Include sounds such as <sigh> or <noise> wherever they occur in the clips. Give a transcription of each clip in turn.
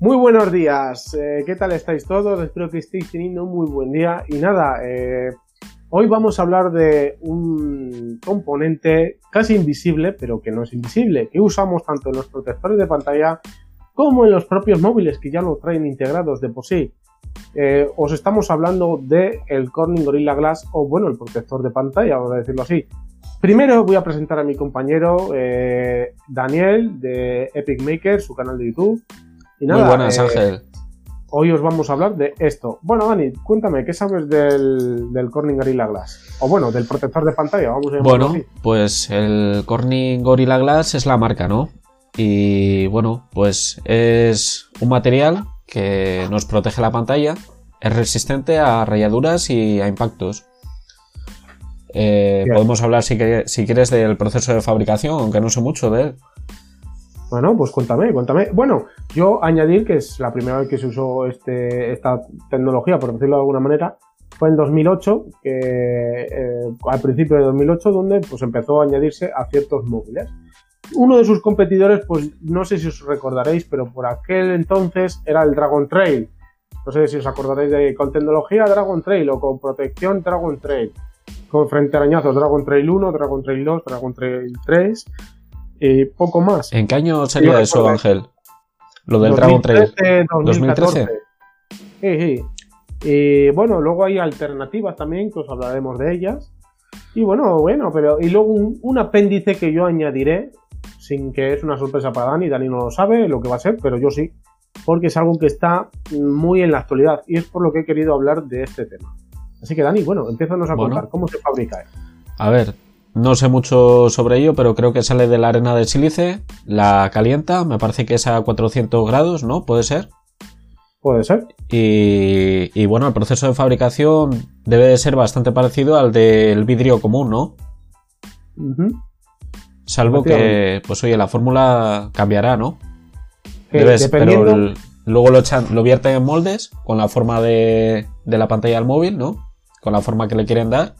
Muy buenos días, eh, ¿qué tal estáis todos? Espero que estéis teniendo un muy buen día. Y nada, eh, hoy vamos a hablar de un componente casi invisible, pero que no es invisible, que usamos tanto en los protectores de pantalla como en los propios móviles que ya lo traen integrados de por sí. Eh, os estamos hablando del el Corning Gorilla Glass o bueno, el protector de pantalla, vamos a decirlo así. Primero voy a presentar a mi compañero Daniel de Epic Maker, su canal de YouTube. Muy buenas, eh, Ángel. Hoy os vamos a hablar de esto. Bueno, Dani, cuéntame, ¿qué sabes del, del Corning Gorilla Glass? O bueno, del protector de pantalla, vamos a Bueno, pues el Corning Gorilla Glass es la marca, ¿no? Y bueno, pues es un material que nos protege la pantalla, es resistente a rayaduras y a impactos. Eh, podemos hablar si, si quieres del proceso de fabricación, aunque no sé mucho de él. Bueno, pues cuéntame, cuéntame. Bueno, yo añadir que es la primera vez que se usó este, esta tecnología, por decirlo de alguna manera, fue en 2008, que, eh, al principio de 2008, donde pues empezó a añadirse a ciertos móviles. Uno de sus competidores, pues no sé si os recordaréis, pero por aquel entonces era el Dragon Trail. No sé si os acordaréis de con tecnología Dragon Trail o con protección Dragon Trail. Con frente arañazos Dragon Trail 1, Dragon Trail 2, Dragon Trail 3 y poco más. ¿En qué año sería eso, Ángel? Lo del Dragon Trail. 2013. Sí, sí. Y bueno, luego hay alternativas también, que os hablaremos de ellas. Y bueno, bueno, pero. Y luego un, apéndice que yo añadiré, sin que es una sorpresa para Dani, Dani no lo sabe lo que va a ser, pero yo sí, porque es algo que está muy en la actualidad y es por lo que he querido hablar de este tema. Así que Dani, bueno, empiezanos a contar cómo se fabrica. A ver, no sé mucho sobre ello, pero creo que sale de la arena de sílice, la calienta, me parece que es a 400 grados, ¿no? ¿Puede ser? Puede ser. Y, bueno, el proceso de fabricación debe de ser bastante parecido al del vidrio común, ¿no? Salvo que, pues oye, la fórmula cambiará, ¿no? Pero luego lo, echan, lo vierten en moldes con la forma de, de la pantalla del móvil, ¿no? Con la forma que le quieren dar.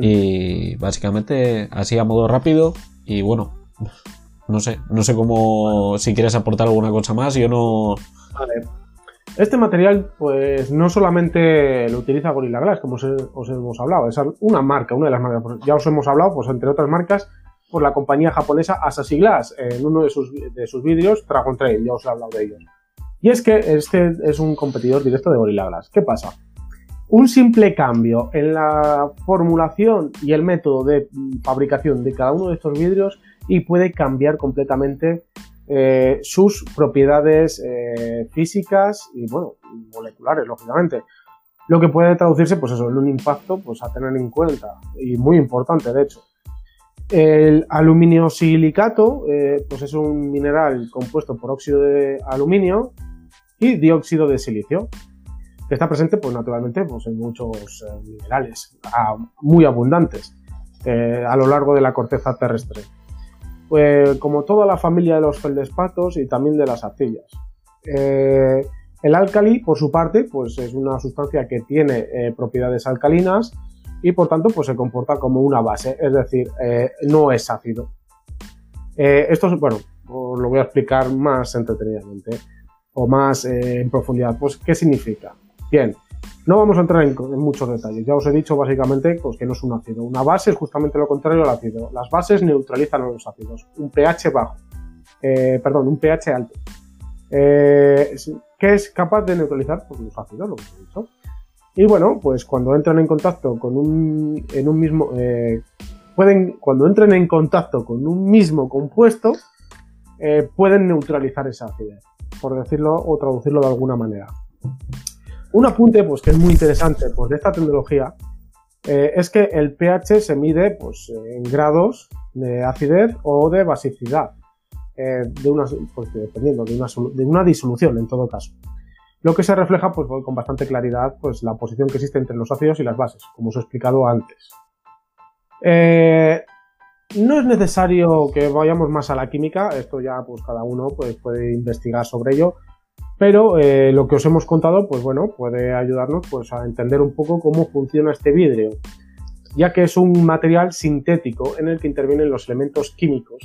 Y básicamente así a modo rápido. Y bueno, no sé, no sé cómo, si quieres aportar alguna cosa más, yo no... Vale. Este material, pues no solamente lo utiliza Gorilla Glass, como os, hemos hablado, es una marca, una de las marcas. Ya os hemos hablado, pues entre otras marcas, por la compañía japonesa Asahi Glass, en uno de sus, de sus vídeos, Dragon Trail, ya os he hablado de ellos. Y es que este es un competidor directo de Gorilla Glass. ¿Qué pasa? Un simple cambio en la formulación y el método de fabricación de cada uno de estos vidrios y puede cambiar completamente eh, sus propiedades eh, físicas y bueno, moleculares, lógicamente. Lo que puede traducirse, pues eso, en un impacto pues, a tener en cuenta y muy importante, de hecho. El aluminio silicato, eh, pues es un mineral compuesto por óxido de aluminio y dióxido de silicio que está presente, pues naturalmente, pues, en muchos eh, minerales muy abundantes eh, a lo largo de la corteza terrestre. Pues, como toda la familia de los feldespatos y también de las arcillas. Eh, el álcali, por su parte, pues es una sustancia que tiene propiedades alcalinas y por tanto pues se comporta como una base, es decir, no es ácido. esto es, bueno, os lo voy a explicar más entretenidamente o más en profundidad. Pues, ¿qué significa? Bien, no vamos a entrar en, muchos detalles. Ya os he dicho básicamente pues, que no es un ácido. Una base es justamente lo contrario al ácido. Las bases neutralizan a los ácidos. Un pH bajo. Eh, perdón, un pH alto. Eh, que es capaz de neutralizar pues, los ácidos, lo que he dicho. Y bueno, pues cuando entran en contacto con un, en un mismo, eh, pueden, cuando entren en contacto con un mismo compuesto, pueden neutralizar esa acidez, por decirlo o traducirlo de alguna manera. Un apunte pues, que es muy interesante pues, de esta tecnología eh, es que el pH se mide pues, en grados de acidez o de basicidad, eh, de una, pues, dependiendo de una, disolución en todo caso. Lo que se refleja pues, con bastante claridad pues, la posición que existe entre los ácidos y las bases, como os he explicado antes. Eh, no es necesario que vayamos más a la química, esto ya pues cada uno pues, puede investigar sobre ello, pero eh, lo que os hemos contado, pues bueno, puede ayudarnos pues, a entender un poco cómo funciona este vidrio, ya que es un material sintético en el que intervienen los elementos químicos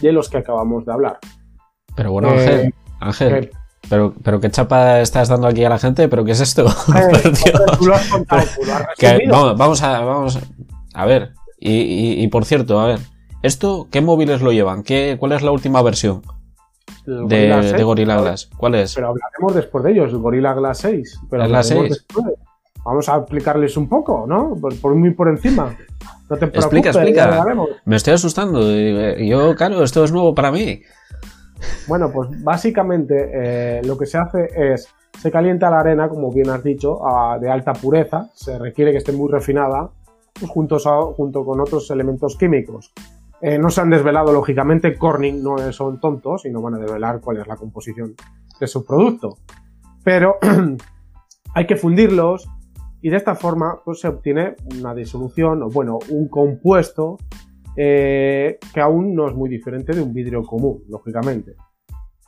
de los que acabamos de hablar. Pero bueno, Ángel, Ángel, pero, pero qué chapa estás dando aquí a la gente, pero ¿qué es esto? <laughs> <laughs> vamos, a, vamos a ver. Y, por cierto, a ver, ¿esto qué móviles lo llevan? ¿Qué, ¿Cuál es la última versión de, Gorilla Glass? ¿Cuál es? Pero hablaremos después de ellos, Gorilla Glass 6. Pero la 6. Vamos a explicarles un poco, ¿no? Por, muy por encima. No te explica, explica. Me estoy asustando. Yo, claro, esto es nuevo para mí. Bueno, pues básicamente eh, lo que se hace es, se calienta la arena, como bien has dicho, de alta pureza, se requiere que esté muy refinada, pues juntos junto con otros elementos químicos. Eh, no se han desvelado, lógicamente, Corning no son tontos y no van a desvelar cuál es la composición de su producto. Pero <clears throat> hay que fundirlos y de esta forma pues, se obtiene una disolución, o bueno, un compuesto eh, que aún no es muy diferente de un vidrio común, lógicamente.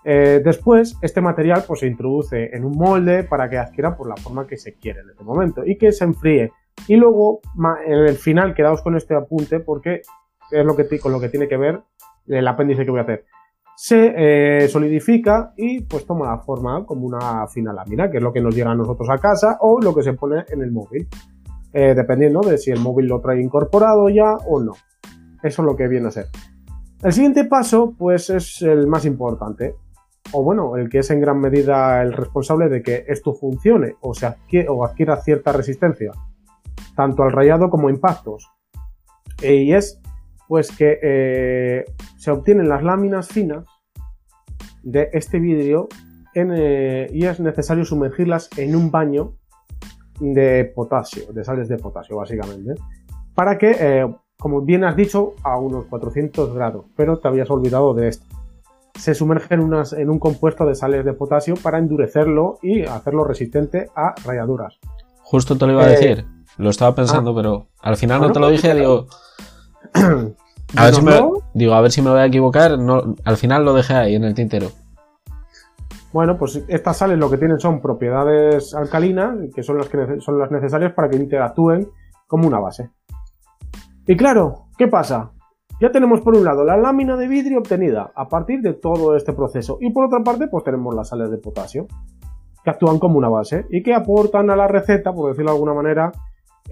Eh, después, este material pues, se introduce en un molde para que adquiera por la forma que se quiere en este momento y que se enfríe. Y luego, en el final, quedaos con este apunte porque es lo que, con lo que tiene que ver el apéndice que voy a hacer. Se eh, solidifica y pues toma la forma como una fina lámina, que es lo que nos llega a nosotros a casa o lo que se pone en el móvil, dependiendo de si el móvil lo trae incorporado ya o no. Eso es lo que viene a ser. El siguiente paso, pues, es el más importante. O bueno, el que es en gran medida el responsable de que esto funcione o, se o adquiera cierta resistencia, tanto al rayado como a impactos. Y es, pues, que eh, se obtienen las láminas finas de este vidrio eh, y es necesario sumergirlas en un baño de potasio, de sales de potasio, básicamente, para que eh, como bien has dicho, a unos 400 grados, pero te habías olvidado de esto. Se sumerge en, en un compuesto de sales de potasio para endurecerlo y hacerlo resistente a rayaduras. Justo te lo iba a decir, lo estaba pensando, ah. pero al final no te lo dije, digo... <clears throat> A ver, si me, digo, a ver si me voy a equivocar, no, al final lo dejé ahí en el tintero. Bueno, pues estas sales lo que tienen son propiedades alcalinas, que son las, que son las necesarias para que interactúen como una base. Y claro, ¿qué pasa? Ya tenemos por un lado la lámina de vidrio obtenida a partir de todo este proceso y por otra parte pues tenemos las sales de potasio que actúan como una base y que aportan a la receta, por decirlo de alguna manera,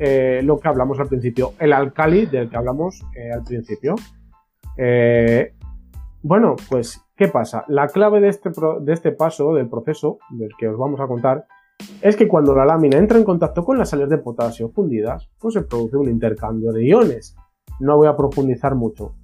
eh, lo que hablamos al principio, el alcali del que hablamos eh, al principio. Eh, bueno, pues, ¿qué pasa? La clave de este, de este paso, del proceso, del que os vamos a contar, es que cuando la lámina entra en contacto con las sales de potasio fundidas, pues se produce un intercambio de iones. No voy a profundizar mucho.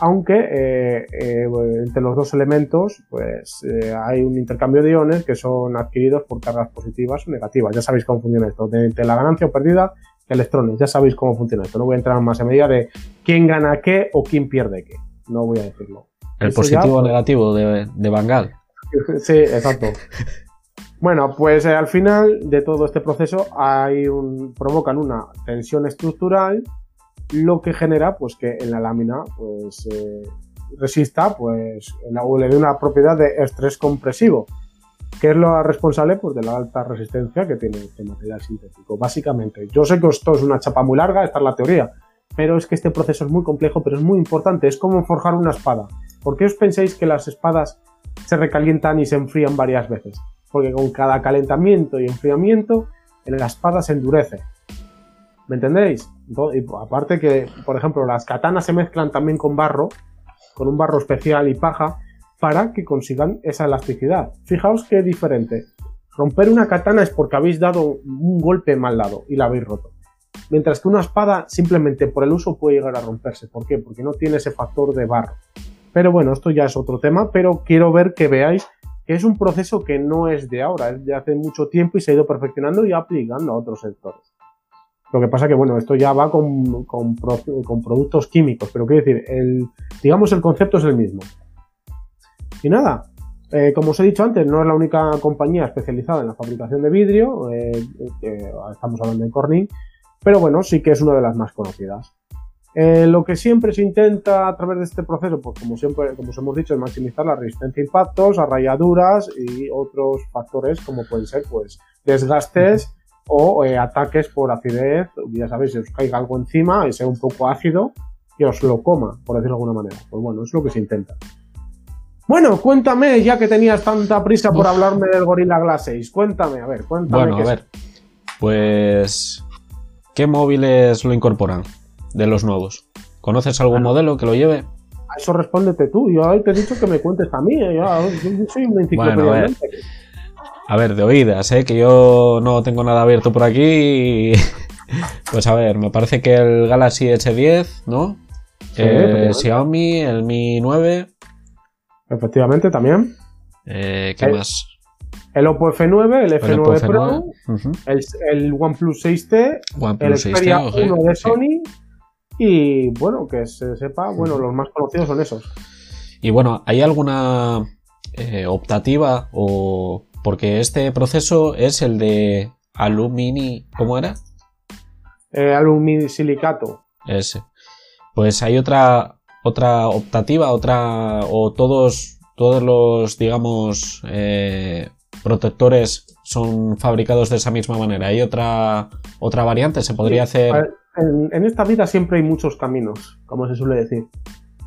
Aunque entre los dos elementos pues hay un intercambio de iones que son adquiridos por cargas positivas o negativas. Ya sabéis cómo funciona esto. De, la ganancia o pérdida electrones. Ya sabéis cómo funciona esto. No voy a entrar más en medida de quién gana qué o quién pierde qué. No voy a decirlo. El positivo o negativo de, de Bangal. <laughs> Sí, exacto. Bueno, pues eh, al final de todo este proceso hay un, provocan una tensión estructural, lo que genera pues que en la lámina pues eh, resista pues o le dé una propiedad de estrés compresivo, que es lo responsable pues, de la alta resistencia que tiene este material sintético. Básicamente, yo sé que esto es una chapa muy larga, esta es la teoría, pero es que este proceso es muy complejo, pero es muy importante, es como forjar una espada. ¿Por qué os pensáis que las espadas se recalientan y se enfrían varias veces? porque con cada calentamiento y enfriamiento la espada se endurece. ¿Me entendéis? Y aparte que, por ejemplo, las katanas se mezclan también con barro, con un barro especial y paja, para que consigan esa elasticidad. Fijaos qué diferente. Romper una katana es porque habéis dado un golpe mal dado y la habéis roto. Mientras que una espada simplemente por el uso puede llegar a romperse. ¿Por qué? Porque no tiene ese factor de barro. Pero bueno, esto ya es otro tema, pero quiero ver que veáis es un proceso que no es de ahora, es de hace mucho tiempo y se ha ido perfeccionando y aplicando a otros sectores. Lo que pasa que, bueno, esto ya va con, con, productos químicos, pero quiero decir, el, digamos el concepto es el mismo. Y nada, eh, como os he dicho antes, no es la única compañía especializada en la fabricación de vidrio, eh, eh, estamos hablando de Corning, pero bueno, sí que es una de las más conocidas. Lo que siempre se intenta a través de este proceso, pues como siempre, como os hemos dicho, es maximizar la resistencia a impactos, a rayaduras y otros factores como pueden ser pues desgastes o ataques por acidez, ya sabéis, si os caiga algo encima y sea un poco ácido, que os lo coma, por decirlo de alguna manera. Pues bueno, es lo que se intenta. Bueno, cuéntame, ya que tenías tanta prisa por hablarme del Gorilla Glass 6. Cuéntame, a ver, cuéntame. Bueno, a ver. Pues. ¿Qué móviles lo incorporan de los nuevos? ¿Conoces algún modelo que lo lleve? A eso respóndete tú. Yo te he dicho que me cuentes a mí. ¿eh? Yo, soy un enciclopedia. Bueno, a, ver. a ver, de oídas, ¿eh? que yo no tengo nada abierto por aquí. <laughs> pues a ver, me parece que el Galaxy S10, ¿no? eh, Xiaomi, el Mi 9. Efectivamente, también. Eh, ¿Qué más? El Oppo F9, el F9 Pro, el, el, OnePlus 6T, el Xperia 1 de Sony y bueno, que se sepa, bueno, los más conocidos son esos. Y bueno, ¿hay alguna eh, optativa o porque este proceso es el de alumini, ¿cómo era? Eh, aluminisilicato. Ese. Pues hay otra otra optativa, otra o todos todos los digamos eh, protectores son fabricados de esa misma manera. ¿Hay otra, otra variante? ¿Se podría hacer...? En, esta vida siempre hay muchos caminos, como se suele decir.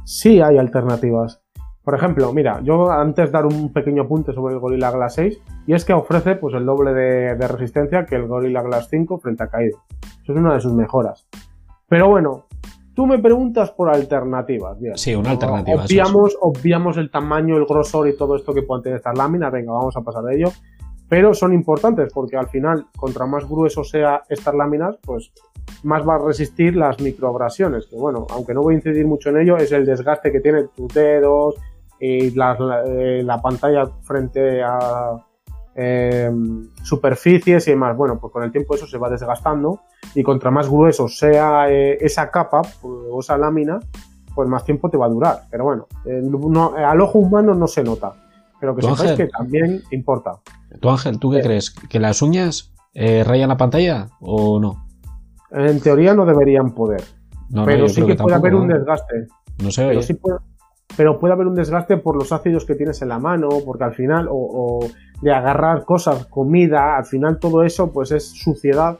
Sí hay alternativas. Por ejemplo, mira, yo antes dar un pequeño apunte sobre el Gorilla Glass 6, y es que ofrece pues, el doble de, de resistencia que el Gorilla Glass 5 frente a caído. Eso es una de sus mejoras. Pero bueno, Tú me preguntas por alternativas. Sí, una alternativa. Obviamos, obviamos el tamaño, el grosor y todo esto que pueden tener estas láminas. Venga, vamos a pasar de ello. Pero son importantes porque al final, contra más grueso sea estas láminas, pues más va a resistir las microabrasiones. Que bueno, aunque no voy a incidir mucho en ello, es el desgaste que tienen tus dedos y la, eh, la pantalla frente a, Em, superficies y demás. Bueno, pues con el tiempo eso se va desgastando y contra más grueso sea eh, esa capa o esa lámina, pues más tiempo te va a durar. Pero bueno, al ojo humano no se nota. Pero que sepáis que también importa. Tú Ángel, ¿tú qué eh. crees? ¿Que las uñas eh, rayan la pantalla o no? En teoría no deberían poder. pero sí que, puede haber un desgaste. No sé, pero puede haber un desgaste por los ácidos que tienes en la mano, porque al final, o, de agarrar cosas, comida, al final todo eso pues es suciedad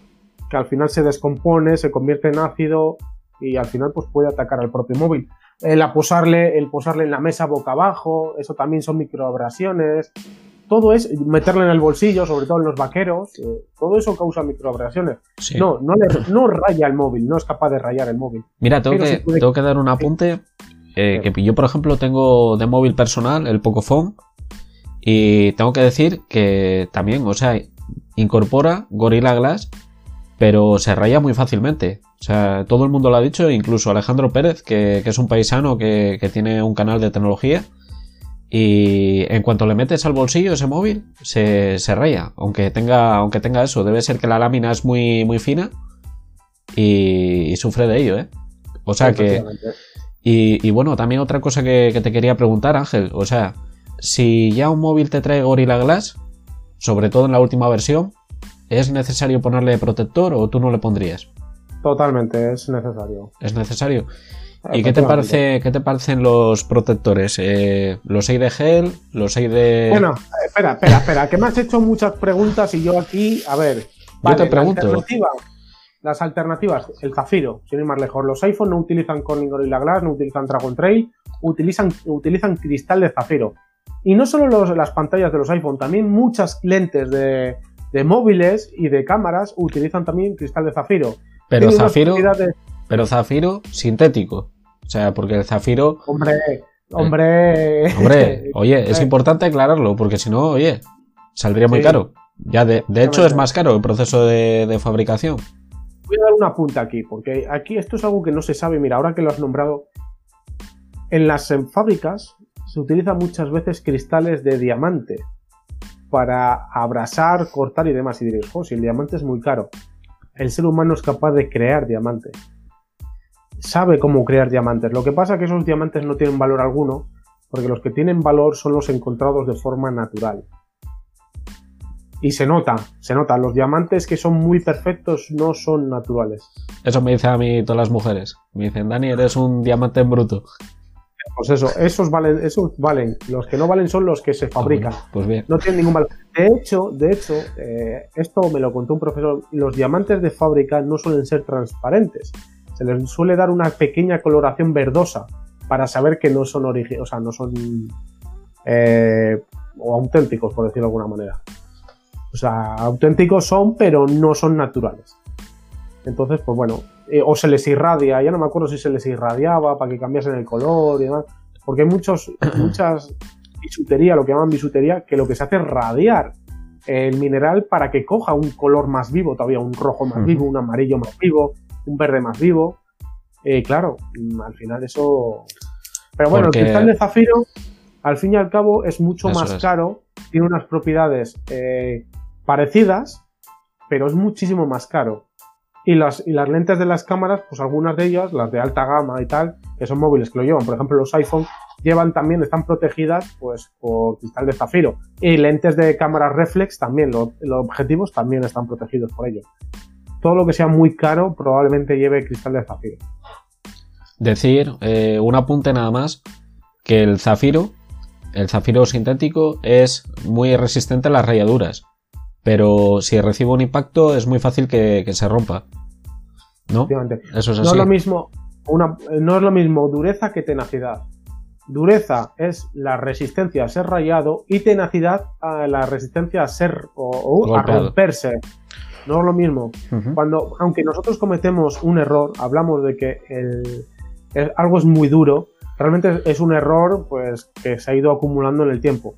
que al final se descompone, se convierte en ácido y al final pues puede atacar al propio móvil. El posarle, el posarle en la mesa boca abajo, eso también son microabrasiones. Todo es meterle en el bolsillo, sobre todo en los vaqueros, eh, todo eso causa microabrasiones. No, no, le, no raya el móvil, no es capaz de rayar el móvil. Mira, tengo, que, tengo que dar un apunte eh, que yo, por ejemplo, tengo de móvil personal el Pocophone y tengo que decir que también, o sea, incorpora Gorilla Glass, pero se raya muy fácilmente. O sea, todo el mundo lo ha dicho, incluso Alejandro Pérez, que, es un paisano que, tiene un canal de tecnología. Y en cuanto le metes al bolsillo ese móvil, se, raya. Aunque tenga, aunque tenga eso, debe ser que la lámina es muy, muy fina y, y sufre de ello, ¿eh? O sea que y, bueno, también otra cosa que, te quería preguntar, Ángel. O sea, si ya un móvil te trae Gorilla Glass, sobre todo en la última versión, ¿es necesario ponerle protector o tú no le pondrías? Totalmente, es necesario. Es necesario. ¿Y qué te, parece, qué te parecen los protectores? Eh, ¿Los 6 de gel? ¿Los 6 de...? Bueno, espera, espera, espera, que me has hecho muchas preguntas y yo aquí, a ver... Yo te pregunto las alternativas, el Zafiro, sin ir más lejos. Los iPhone no utilizan Corning Gorilla Glass, no utilizan Dragon Trail, utilizan, utilizan cristal de Zafiro. Y no solo las pantallas de los iPhone, también muchas lentes de, móviles y de cámaras utilizan también cristal de Zafiro. Pero Zafiro, pero Zafiro sintético. O sea, porque el Zafiro... Hombre, hombre... hombre, <laughs> oye, es importante aclararlo, porque si no, oye, saldría muy caro. Ya de, hecho es más caro el proceso de fabricación voy a dar una punta aquí, porque aquí esto es algo que no se sabe. Mira, ahora que lo has nombrado, en las fábricas se utilizan muchas veces cristales de diamante para abrasar, cortar y demás. Y diréis, oh, si el diamante es muy caro. El ser humano es capaz de crear diamante. Sabe cómo crear diamantes. Lo que pasa es que esos diamantes no tienen valor alguno, porque los que tienen valor son los encontrados de forma natural. Y se nota, se nota. Los diamantes que son muy perfectos no son naturales. Eso me dicen a mí todas las mujeres. Me dicen, Dani, eres un diamante en bruto. Pues eso, esos valen, esos valen. Los que no valen son los que se fabrican. pues bien. No tienen ningún valor. De hecho, de hecho, eh, esto me lo contó un profesor. Los diamantes de fábrica no suelen ser transparentes. Se les suele dar una pequeña coloración verdosa para saber que no son origen, o sea, no son eh, o auténticos, por decirlo de alguna manera. O sea, auténticos son, pero no son naturales. Entonces, pues bueno, eh, o se les irradia, ya no me acuerdo si se les irradiaba para que cambiasen el color y demás, porque hay muchos, <clears throat> muchas bisutería, lo que llaman bisutería, que lo que se hace es radiar el mineral para que coja un color más vivo, todavía un rojo más vivo, un amarillo más vivo, un verde más vivo. Eh, claro, al final eso. Pero bueno, el cristal de zafiro, al fin y al cabo, es mucho más caro, tiene unas propiedades eh, parecidas, pero es muchísimo más caro. Y las, y las lentes de las cámaras, pues algunas de ellas, las de alta gama y tal, que son móviles que lo llevan, por ejemplo los iPhone, llevan también, están protegidas pues por cristal de zafiro. Y lentes de cámara reflex también, los objetivos también están protegidos por ello. Todo lo que sea muy caro probablemente lleve cristal de zafiro. Decir, eh, un apunte nada más, que el zafiro, el zafiro sintético es muy resistente a las rayaduras pero si recibe un impacto es muy fácil que, se rompa. ¿No? Eso es así. No es lo mismo, una, no es lo mismo dureza que tenacidad. Dureza es la resistencia a ser rayado y tenacidad a la resistencia a ser o, a romperse. No es lo mismo. Cuando, aunque nosotros cometemos un error, hablamos de que el, algo es muy duro, realmente es un error pues, que se ha ido acumulando en el tiempo.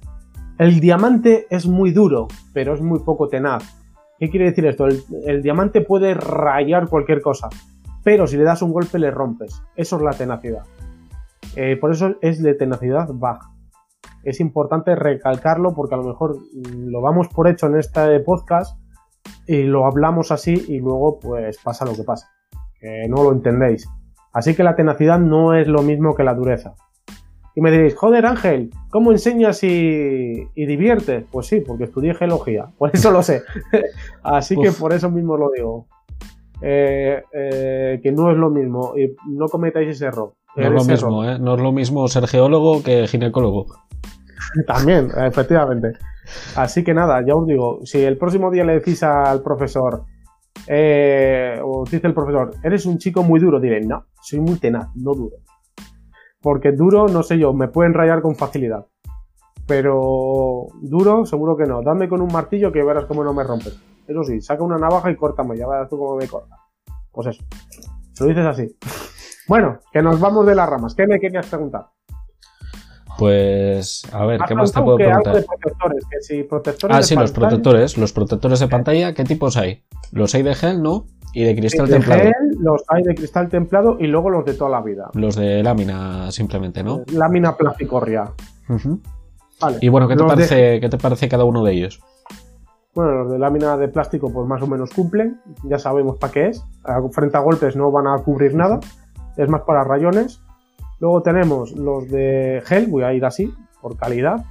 El diamante es muy duro, pero es muy poco tenaz. ¿Qué quiere decir esto? El, diamante puede rayar cualquier cosa, pero si le das un golpe le rompes. Eso es la tenacidad. Eh, por eso es de tenacidad baja. Es importante recalcarlo porque a lo mejor lo vamos por hecho en este podcast y lo hablamos así y luego pues pasa lo que pasa. Que no lo entendéis. Así que la tenacidad no es lo mismo que la dureza. Y me diréis, joder Ángel, ¿cómo enseñas y, diviertes? Pues sí, porque estudié geología, <laughs> por eso lo sé. <laughs> Así que por eso mismo lo digo. Eh, eh, que no es lo mismo, y no cometáis ese error. No es lo mismo, ¿eh? No es lo mismo ser geólogo que ginecólogo. <laughs> También, efectivamente. Así que nada, ya os digo, si el próximo día le decís al profesor, eh, o dice el profesor, eres un chico muy duro, diré, no, soy muy tenaz, no duro. Porque duro, no sé yo, me pueden rayar con facilidad. Pero duro, seguro que no. Dame con un martillo que verás cómo no me rompes. Eso sí, saca una navaja y córtame, ya verás tú cómo me corta. Pues eso. Se lo dices así. <laughs> Bueno, que nos vamos de las ramas. ¿Qué me querías preguntar? Pues, a ver, ¿qué más te puedo preguntar? De protectores, que si protectores ah, sí, los protectores. Los protectores de pantalla, ¿qué tipos hay? Los hay de gel, ¿no? Y de cristal de templado. Gel, los hay de cristal templado y luego los de toda la vida. Los de lámina, simplemente, ¿no? Lámina plasticorria. vale. Y bueno, ¿qué te, parece, ¿qué te parece cada uno de ellos? Bueno, los de lámina de plástico, pues más o menos cumplen. Ya sabemos para qué es. Frente a golpes no van a cubrir nada. Es más para rayones. Luego tenemos los de gel, voy a ir así, por calidad.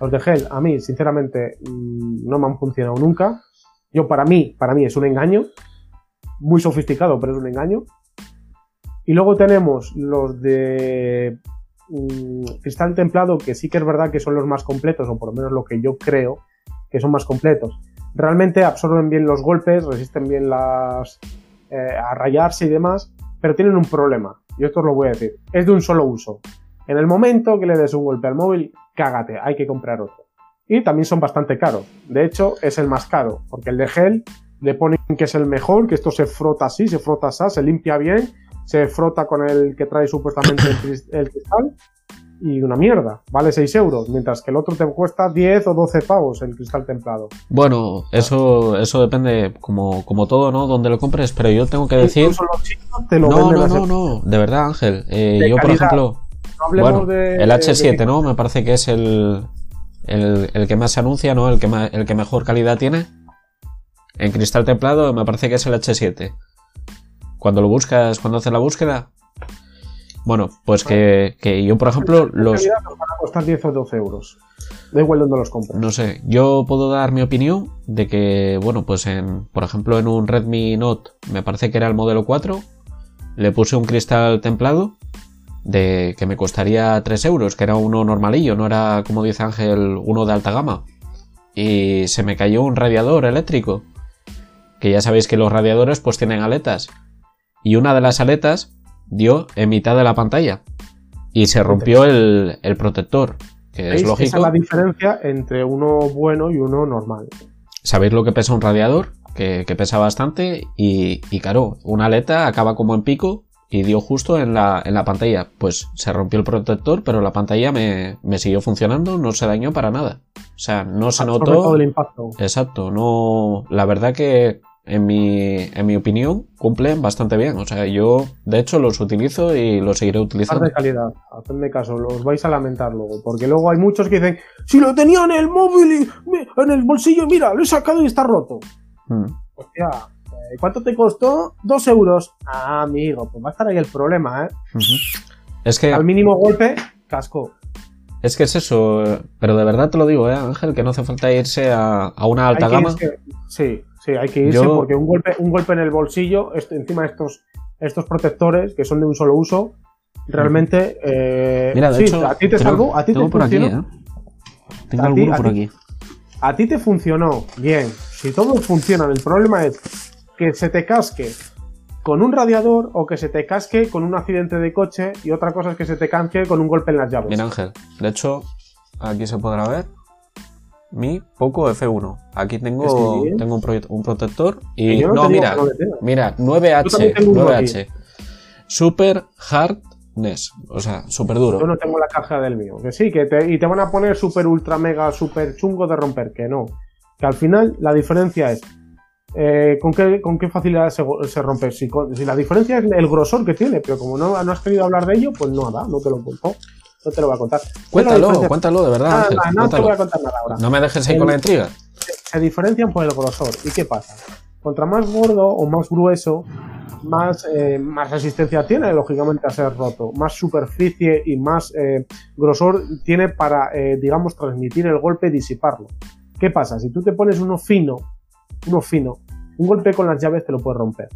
Los de gel, a mí, sinceramente, mm, no me han funcionado nunca. Yo, para mí, para mí es un engaño muy sofisticado, pero es un engaño. Y luego tenemos los de mm, cristal templado, que sí que es verdad que son los más completos, o por lo menos lo que yo creo que son más completos. Realmente absorben bien los golpes, resisten bien las eh, a rayarse y demás, pero tienen un problema. Y esto os lo voy a decir. Es de un solo uso. En el momento que le des un golpe al móvil, cágate, hay que comprar otro. Y también son bastante caros. De hecho, es el más caro, porque el de gel le ponen que es el mejor, que esto se frota así, se frota así, se limpia bien, se frota con el que trae supuestamente el, cristal y una mierda, vale 6 euros, mientras que el otro te cuesta 10 o 12 pavos el cristal templado. Bueno, eso, eso depende como, como todo, ¿no? Donde lo compres, pero yo tengo que decir... no, no, no, no, de verdad Ángel, eh, yo por ejemplo... bueno, el H7, ¿no? Me parece que es el, el, el, que más se anuncia, ¿no? El que, el que mejor calidad tiene. En cristal templado me parece que es el H7. Cuando lo buscas, cuando haces la búsqueda. Bueno, pues que, yo, por ejemplo, los. Van a costar 10 o 12 euros. Da igual donde los compres. No sé, yo puedo dar mi opinión de que, bueno, pues en, por ejemplo, en un Redmi Note, me parece que era el modelo 4, le puse un cristal templado de que me costaría 3 euros, que era uno normalillo, no era, como dice Ángel, uno de alta gama. Y se me cayó un radiador eléctrico que ya sabéis que los radiadores pues tienen aletas. Y una de las aletas dio en mitad de la pantalla. Y se rompió el, protector. que es lógico. Esa es la diferencia entre uno bueno y uno normal. Sabéis lo que pesa un radiador, que, que pesa bastante, y, y claro, una aleta acaba como en pico y dio justo en la, en la pantalla. Pues se rompió el protector, pero la pantalla me, me siguió funcionando, no se dañó para nada. O sea, no se notó. todo el impacto. Exacto, no. La verdad que en mi, en mi opinión cumplen bastante bien. O sea, yo de hecho los utilizo y los seguiré utilizando. de calidad, hacedme caso, los vais a lamentar luego, porque luego hay muchos que dicen, si lo tenía en el móvil y en el bolsillo, mira, lo he sacado y está roto. Mm. Hostia, eh, ¿cuánto te costó? Dos euros. Ah, amigo, pues va a estar ahí el problema, ¿eh? Es que, Al mínimo golpe, casco. es que es eso, pero de verdad te lo digo, eh, Ángel, que no hace falta irse a, a una alta que gama. sí, sí, hay que irse Yo- porque un golpe, un golpe en el bolsillo, encima de estos, estos protectores que son de un solo uso, realmente. eh, Mira, de sí, hecho, a ti te salvó, a ti te funcionó. ¿eh? Tengo alguno por aquí. A ti te funcionó, bien. Si todos funcionan, el problema es que se te casque con un radiador o que se te casque con un accidente de coche y otra cosa es que se te casque con un golpe en las llaves. Mira, Ángel, de hecho, aquí se podrá ver mi Poco F1. Aquí tengo, Sí. tengo un, protector y no, mira, no mira, Yo 9H, también tengo uno 9H. Super hardness, o sea, súper duro. Yo no tengo la caja del mío. Que sí, que te, y te van a poner super ultra mega super chungo de romper. Que no. Que al final la diferencia es eh, ¿con, qué, con qué facilidad se, se rompe. Si, si la diferencia es el grosor que tiene, pero como no, no has querido hablar de ello, pues nada, no te lo cuento. No te lo voy a contar. ¿Cuál es la Cuéntalo, cuéntalo, de verdad, Ángel. no te voy a contar nada ahora. No me dejes ahí con la intriga. se diferencian por el grosor. ¿Y qué pasa? Contra más gordo o más grueso, más, eh, más resistencia tiene, lógicamente, a ser roto. Más superficie y más eh, grosor tiene para, eh, digamos, transmitir el golpe y disiparlo. ¿Qué pasa? Si tú te pones uno fino, uno fino, un golpe con las llaves te lo puede romper.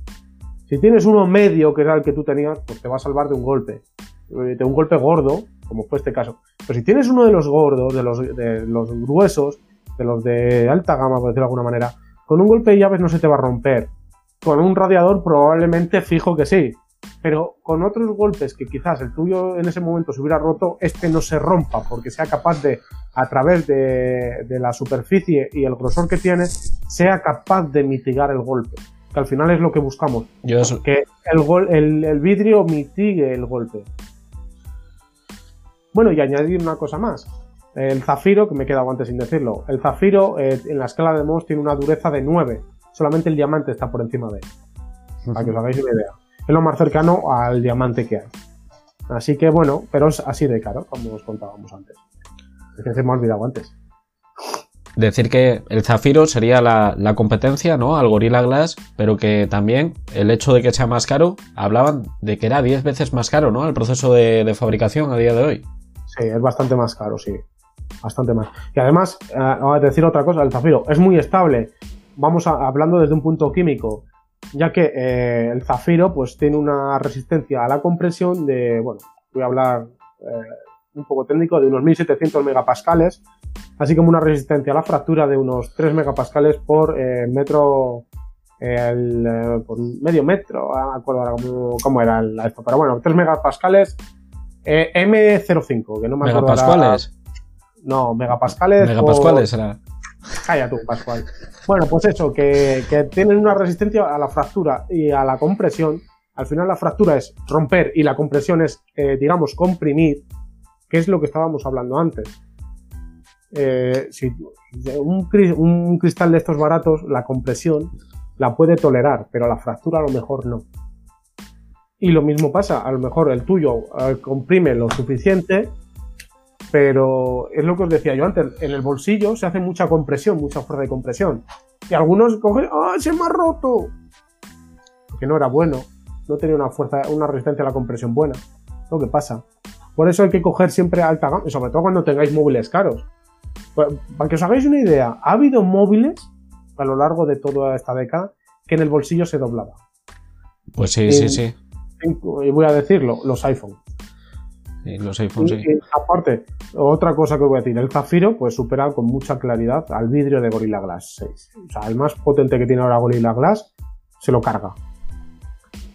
Si tienes uno medio, que era el que tú tenías, pues te va a salvar de un golpe. De un golpe gordo, como fue este caso. Pero si tienes uno de los gordos, de los, de los gruesos, de los de alta gama, por decirlo de alguna manera, con un golpe de llaves no se te va a romper. Con un radiador probablemente fijo que sí. Pero con otros golpes que quizás el tuyo en ese momento se hubiera roto, este no se rompa porque sea capaz de, a través de, de la superficie y el grosor que tiene, sea capaz de mitigar el golpe. Que al final es lo que buscamos. Yo Que el, gol- el, el vidrio mitigue el golpe. Bueno, y añadir una cosa más. El zafiro, que me he quedado antes sin decirlo. El zafiro eh, en la escala de Mohs tiene una dureza de 9. Solamente el diamante está por encima de él. Para que os <laughs> hagáis una idea. Es lo más cercano al diamante que hay. Así que bueno, pero es así de caro, como os contábamos antes. Es que se me ha olvidado antes. Decir que el Zafiro sería la, la competencia, ¿no? Al Gorilla Glass, pero que también el hecho de que sea más caro, hablaban de que era 10 veces más caro, ¿no? El proceso de, de fabricación a día de hoy. Sí, es bastante más caro, sí. Bastante más. Y además, eh, vamos a decir otra cosa, el zafiro es muy estable. Vamos a- hablando desde un punto químico, ya que eh, el zafiro pues tiene una resistencia a la compresión de, bueno, voy a hablar eh, un poco técnico, de unos 1700 megapascales, así como una resistencia a la fractura de unos 3 megapascales por eh, metro, el, por medio metro, no me acuerdo ahora cómo, cómo era el- esto, pero bueno, 3 megapascales eh, M05, que no me acuerdo ahora- Megapascuales. No, megapascales. Megapascuales por- será. Calla tú, Pascual. Bueno, pues eso, que, que tienen una resistencia a la fractura y a la compresión. Al final la fractura es romper y la compresión es, eh, digamos, comprimir, que es lo que estábamos hablando antes. Eh, si un, un cristal de estos baratos, la compresión la puede tolerar, pero la fractura a lo mejor no. Y lo mismo pasa, a lo mejor el tuyo eh, comprime lo suficiente, pero es lo que os decía yo antes, en el bolsillo se hace mucha compresión, mucha fuerza de compresión. Y algunos cogen, ¡ah, se me ha roto! Porque no era bueno, no tenía una fuerza, una resistencia a la compresión buena. Lo que pasa. Por eso hay que coger siempre alta gama, y sobre todo cuando tengáis móviles caros. Pues, para que os hagáis una idea, ha habido móviles a lo largo de toda esta década que en el bolsillo se doblaba. Pues sí, sí, sí. Y voy a decirlo, los iPhone. Y los iPhones, sí. Y, y aparte, otra cosa que voy a decir, el Zafiro pues supera con mucha claridad al vidrio de Gorilla Glass 6. O sea, el más potente que tiene ahora Gorilla Glass se lo carga.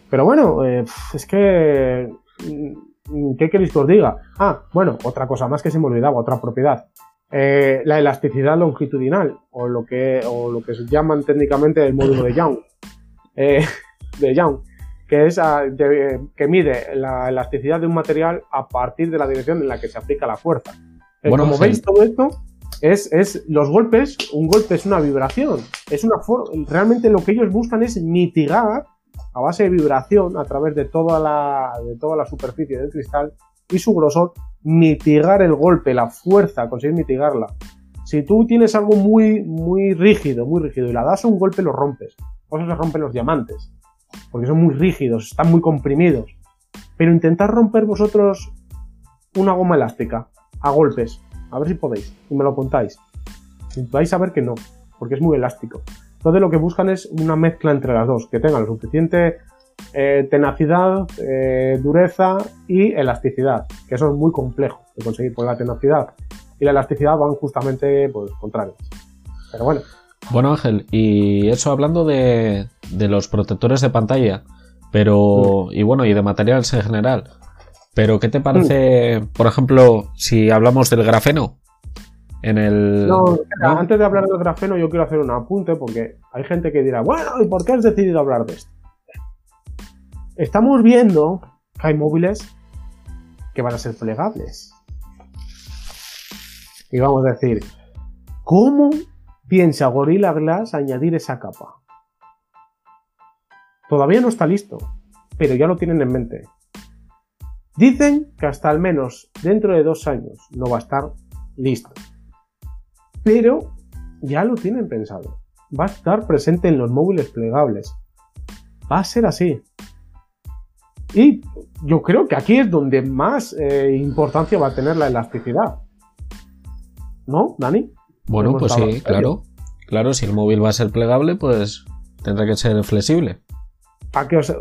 Pero bueno, eh, es que mm, ¿qué queréis que os diga? Ah, bueno, otra cosa más que se me olvidaba, otra propiedad. Eh, la elasticidad longitudinal, o lo, que, o lo que se llaman técnicamente el módulo de Young. Eh, <laughs> de Young, que es que mide la elasticidad de un material a partir de la dirección en la que se aplica la fuerza. Eh, bueno, como veis, todo esto es, es, los golpes, un golpe es una vibración, es una realmente lo que ellos buscan es mitigar a base de vibración a través de toda la, de toda la superficie del cristal y su grosor, mitigar el golpe, la fuerza, conseguir mitigarla. Si tú tienes algo muy, muy rígido, muy rígido, y la das un golpe, lo rompes. Por eso se rompen los diamantes. Porque son muy rígidos, están muy comprimidos. Pero intentad romper vosotros una goma elástica a golpes. A ver si podéis. Y me lo contáis. vais a ver que no, porque es muy elástico. Entonces lo que buscan es una mezcla entre las dos, que tenga lo suficiente eh, tenacidad, eh, dureza y elasticidad, que eso es muy complejo de conseguir, porque la tenacidad y la elasticidad van justamente pues, contrarios. Pero bueno. Bueno Ángel, y eso hablando de, de los protectores de pantalla, pero, y bueno, y de materiales en general, pero ¿qué te parece, por ejemplo, si hablamos del grafeno? En el. No, antes de hablar del grafeno, yo quiero hacer un apunte porque hay gente que dirá, bueno, ¿y por qué has decidido hablar de esto? Estamos viendo que hay móviles que van a ser plegables. Y vamos a decir, ¿cómo piensa Gorilla Glass añadir esa capa? Todavía no está listo, pero ya lo tienen en mente. Dicen que hasta al menos dentro de dos años no va a estar listo. Pero ya lo tienen pensado. Va a estar presente en los móviles plegables. Va a ser así. Y yo creo que aquí es donde más eh, importancia va a tener la elasticidad. ¿No, Dani? Bueno, pues sí, claro. Claro, si el móvil va a ser plegable, pues tendrá que ser flexible.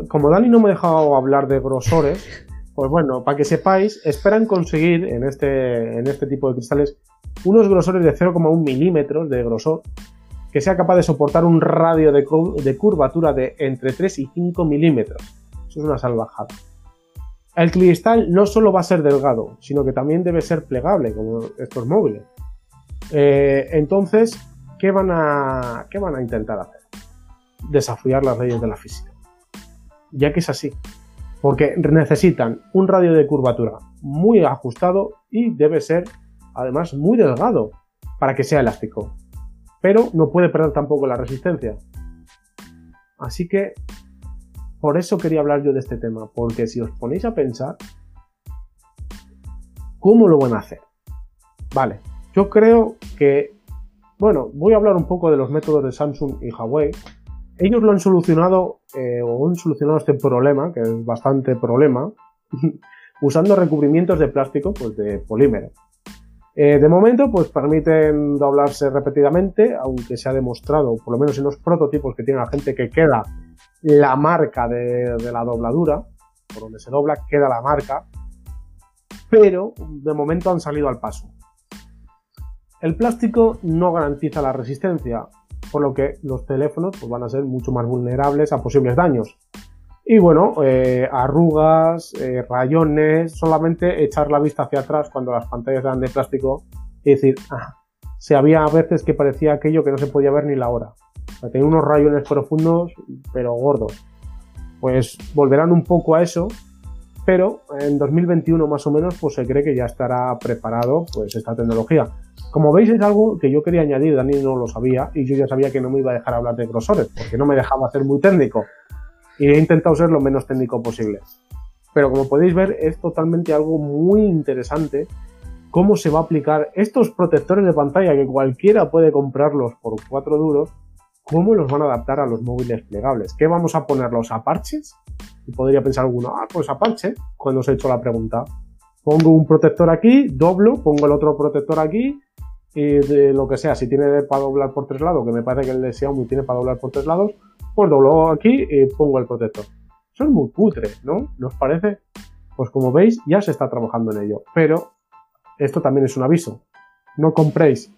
como Dani no me ha dejado hablar de grosores, pues bueno, para que sepáis, esperan conseguir en este, en este tipo de cristales unos grosores de 0,1 milímetros de grosor que sea capaz de soportar un radio de, de, curvatura de entre 3 y 5 milímetros. Eso es una salvajada. El cristal no solo va a ser delgado, sino que también debe ser plegable, como estos móviles. Eh, entonces, ¿qué van, a, ¿qué van a intentar hacer? Desafiar las leyes de la física. Ya que es así porque necesitan un radio de curvatura muy ajustado y debe ser además muy delgado para que sea elástico. Pero no puede perder tampoco la resistencia. Así que por eso quería hablar yo de este tema, porque si os ponéis a pensar, ¿cómo lo van a hacer? Vale, yo creo que, bueno, voy a hablar un poco de los métodos de Samsung y Huawei, ellos lo han solucionado eh, o han solucionado este problema, que es bastante problema, <laughs> usando recubrimientos de plástico, pues de polímero. Eh, de momento, pues permiten doblarse repetidamente, aunque se ha demostrado, por lo menos en los prototipos que tiene la gente, que queda la marca de, de la dobladura, por donde se dobla, queda la marca, pero de momento han salido al paso. El plástico no garantiza la resistencia, por lo que los teléfonos pues, van a ser mucho más vulnerables a posibles daños. Y bueno, eh, arrugas, eh, rayones, solamente echar la vista hacia atrás cuando las pantallas eran de plástico y decir, ah, se había veces que parecía aquello que no se podía ver ni la hora. Tenía unos rayones profundos, pero gordos. Pues volverán un poco a eso, pero en 2021 más o menos pues se cree que ya estará preparado pues esta tecnología. Como veis es algo que yo quería añadir, Dani no lo sabía y yo ya sabía que no me iba a dejar hablar de grosores porque no me dejaba hacer muy técnico y he intentado ser lo menos técnico posible. Pero como podéis ver es totalmente algo muy interesante cómo se va a aplicar estos protectores de pantalla que cualquiera puede comprarlos por 4 duros, cómo los van a adaptar a los móviles plegables. ¿Qué vamos a poner los parches? Y podría pensar alguno, ah, pues a parche, cuando os he hecho la pregunta. Pongo un protector aquí, doblo, pongo el otro protector aquí y de lo que sea, si tiene para doblar por tres lados, que me parece que el de Xiaomi tiene para doblar por tres lados, pues doblo aquí y pongo el protector. Eso es muy putre, ¿no? ¿Nos parece? Pues como veis, ya se está trabajando en ello. Pero esto también es un aviso. No compréis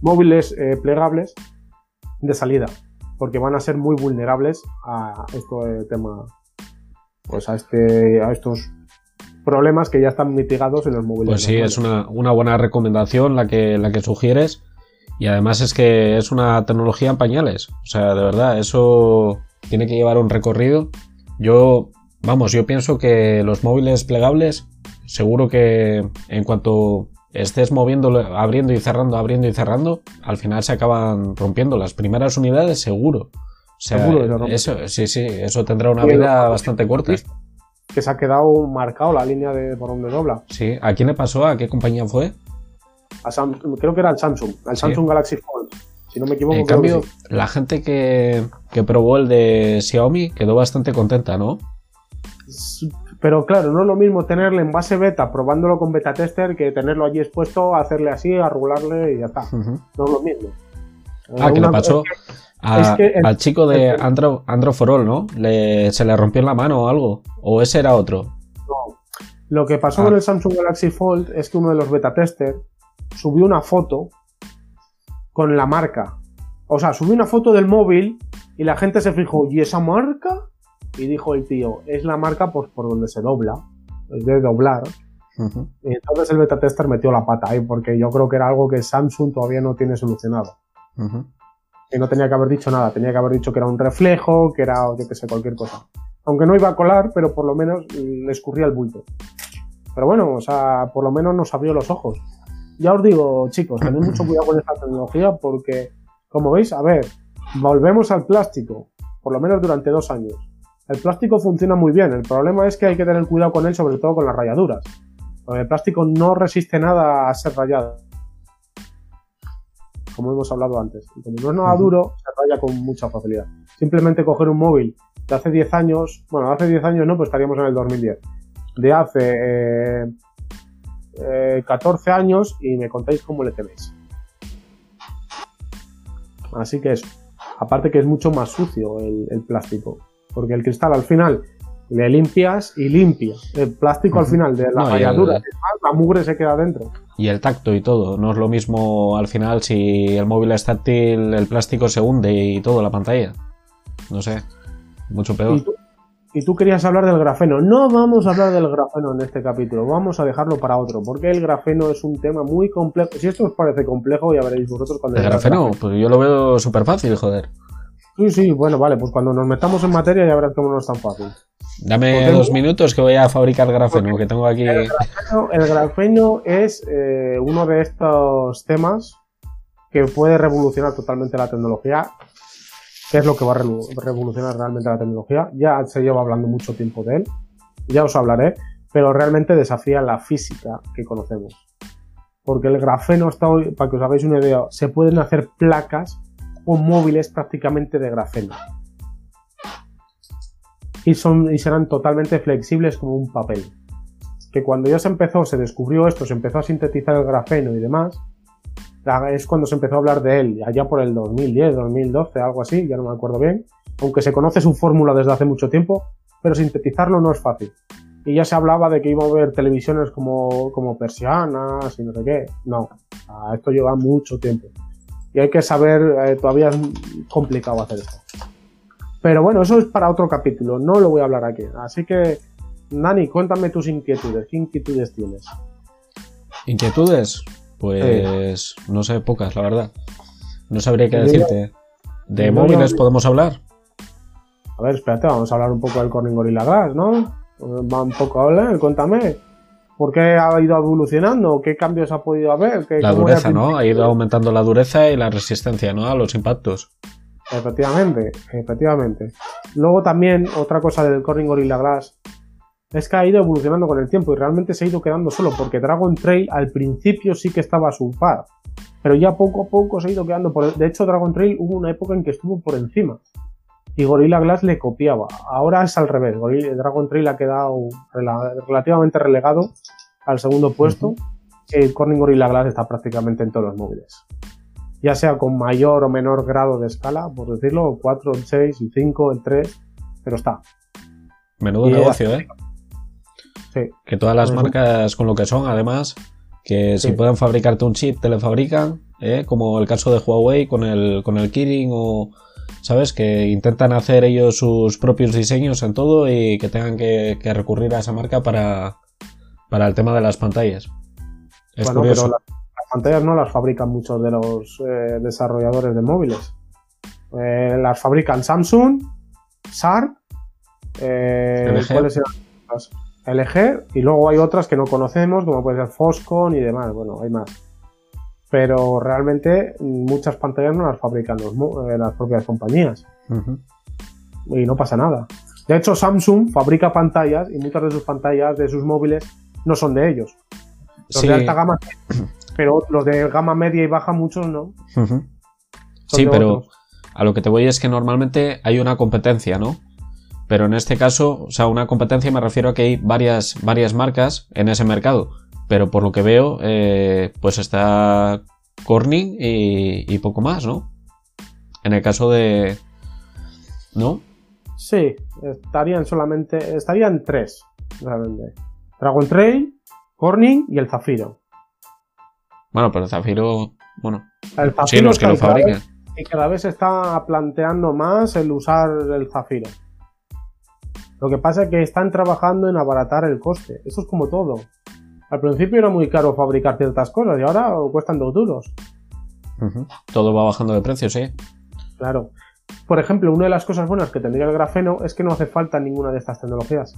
móviles eh, plegables de salida, porque van a ser muy vulnerables a este tema, pues a, este, a estos problemas que ya están mitigados en los móviles. Pues sí, es una, buena recomendación la que, la que sugieres. Y además es que es una tecnología en pañales. O sea, de verdad, eso tiene que llevar un recorrido. Yo, vamos, yo pienso que los móviles plegables, seguro que en cuanto estés moviéndolo, abriendo y cerrando, abriendo y cerrando, al final se acaban rompiendo. Las primeras unidades, seguro. Seguro eso, sí, sí, eso tendrá una vida bastante corta. Que se ha quedado marcado la línea de por donde dobla. Sí, ¿a quién le pasó? ¿A qué compañía fue? creo que era el Samsung, el Samsung Galaxy Fold. Si no me equivoco. En cambio, la gente que, que probó el de Xiaomi quedó bastante contenta, ¿no? Pero claro, no es lo mismo tenerle en base beta, probándolo con beta tester, que tenerlo allí expuesto, hacerle así, arrularle y ya está. No es lo mismo. Ah, que le pasó al chico de Andro, Andro for All, ¿no? se le rompió en la mano o algo. ¿O ese era otro? No. Lo que pasó ah. con el Samsung Galaxy Fold es que uno de los beta testers subió una foto con la marca. O sea, subió una foto del móvil y la gente se fijó, ¿y esa marca? Y dijo el tío, es la marca pues, por donde se dobla, es de doblar. Y entonces el beta tester metió la pata ahí, porque yo creo que era algo que Samsung todavía no tiene solucionado. Y no tenía que haber dicho nada, tenía que haber dicho que era un reflejo, que era, yo que sé, cualquier cosa. Aunque no iba a colar, pero por lo menos le escurría el bulto. Pero bueno, o sea, por lo menos nos abrió los ojos. Ya os digo, chicos, tened mucho cuidado con esta tecnología porque, como veis, a ver, volvemos al plástico, por lo menos durante dos años. El plástico funciona muy bien, el problema es que hay que tener cuidado con él, sobre todo con las rayaduras. el plástico no resiste nada a ser rayado, como hemos hablado antes. Y como no es nada duro, se raya con mucha facilidad. Simplemente coger un móvil de hace 10 años, bueno, de hace 10 años no, pues estaríamos en el 2010. De hace 14 eh, años y me contáis cómo le tenéis. Así que eso. Aparte que es mucho más sucio el plástico porque el cristal al final le limpias y limpia. El plástico al final de la rayadura, la mugre se queda dentro. Y el tacto y todo. No es lo mismo al final si el móvil es táctil, el plástico se hunde y todo, la pantalla. No sé. Mucho peor. ¿Y tú, querías hablar del grafeno. No vamos a hablar del grafeno en este capítulo. Vamos a dejarlo para otro. Porque el grafeno es un tema muy complejo. Si esto os parece complejo, ya veréis vosotros cuando. El grafeno, pues yo lo veo súper fácil, joder. Sí, sí, bueno, vale, pues cuando nos metamos en materia ya verás cómo no es tan fácil. Dame dos minutos que voy a fabricar grafeno, que tengo aquí. El grafeno, es eh, uno de estos temas que puede revolucionar totalmente la tecnología. ¿Qué es lo que va a revolucionar realmente la tecnología? Ya se lleva hablando mucho tiempo de él, ya os hablaré, pero realmente desafía la física que conocemos. Porque el grafeno está hoy, para que os hagáis una idea, se pueden hacer placas o móviles prácticamente de grafeno. Y, son, y serán totalmente flexibles como un papel. Que cuando ya se empezó, se descubrió esto, se empezó a sintetizar el grafeno y demás, es cuando se empezó a hablar de él, allá por el 2010, 2012, algo así, ya no me acuerdo bien. Aunque se conoce su fórmula desde hace mucho tiempo, pero sintetizarlo no es fácil. Y ya se hablaba de que iba a haber televisiones como, como persianas y no sé qué. No, esto lleva mucho tiempo y hay que saber, eh, todavía es complicado hacer esto. Pero bueno, eso es para otro capítulo, no lo voy a hablar aquí. Así que, Nani, cuéntame tus inquietudes. ¿Qué inquietudes tienes? ¿Inquietudes? Pues no sé, pocas, la verdad. No sabría qué decirte. ¿De móviles podemos hablar? A ver, espérate, vamos a hablar un poco del Corning Gorilla Glass, ¿no? Va un poco a hablar, cuéntame. ¿Por qué ha ido evolucionando? ¿Qué cambios ha podido haber? la dureza, ¿no? Ha ido aumentando la dureza y la resistencia, ¿no? A los impactos. Efectivamente, efectivamente. Luego también, otra cosa del Corning Gorilla Glass es que ha ido evolucionando con el tiempo y realmente se ha ido quedando solo porque Dragon Trail al principio sí que estaba a su par, pero ya poco a poco se ha ido quedando por... De hecho, Dragon Trail hubo una época en que estuvo por encima y Gorilla Glass le copiaba. Ahora es al revés. Dragon Trail ha quedado relativamente relegado al segundo puesto. El Corning Gorilla Glass está prácticamente en todos los móviles. Ya sea con mayor o menor grado de escala, por decirlo, 4, el 6, el 5, el 3, pero está. Menudo negocio, ¿eh? Sí. Que todas las marcas con lo que son, además, que si pueden fabricarte un chip, te lo fabrican, ¿eh? como el caso de Huawei con el, con el Kirin o, ¿sabes? Que intentan hacer ellos sus propios diseños en todo y que tengan que, recurrir a esa marca para, para el tema de las pantallas. Es bueno, curioso. pero las pantallas no las fabrican muchos de los eh, desarrolladores de móviles. Eh, las fabrican Samsung, Sharp, eh, LG. LG y luego hay otras que no conocemos, como puede ser Foscon y demás. Bueno, hay más. Pero realmente muchas pantallas no las fabrican las propias compañías. Y no pasa nada. De hecho, Samsung fabrica pantallas y muchas de sus pantallas de sus móviles no son de ellos. Los de alta gama, <clears throat> pero los de gama media y baja, muchos no. Sí, pero a lo que te voy es que normalmente hay una competencia, ¿no? Pero en este caso, o sea, una competencia me refiero a que hay varias, varias marcas en ese mercado. Pero por lo que veo, eh, pues está Corning y, y poco más, ¿no? En el caso de. ¿No? Sí, estarían solamente. Estarían tres, realmente. Dragon Trail, Corning y el Zafiro. Bueno, pero el Zafiro, bueno, el sí, los que lo fabrican. y cada vez se está planteando más el usar el Zafiro. Lo que pasa es que están trabajando en abaratar el coste. Eso es como todo. Al principio era muy caro fabricar ciertas cosas y ahora cuestan dos duros. Todo va bajando de precio, sí. Claro. Por ejemplo, una de las cosas buenas que tendría el grafeno es que no hace falta ninguna de estas tecnologías.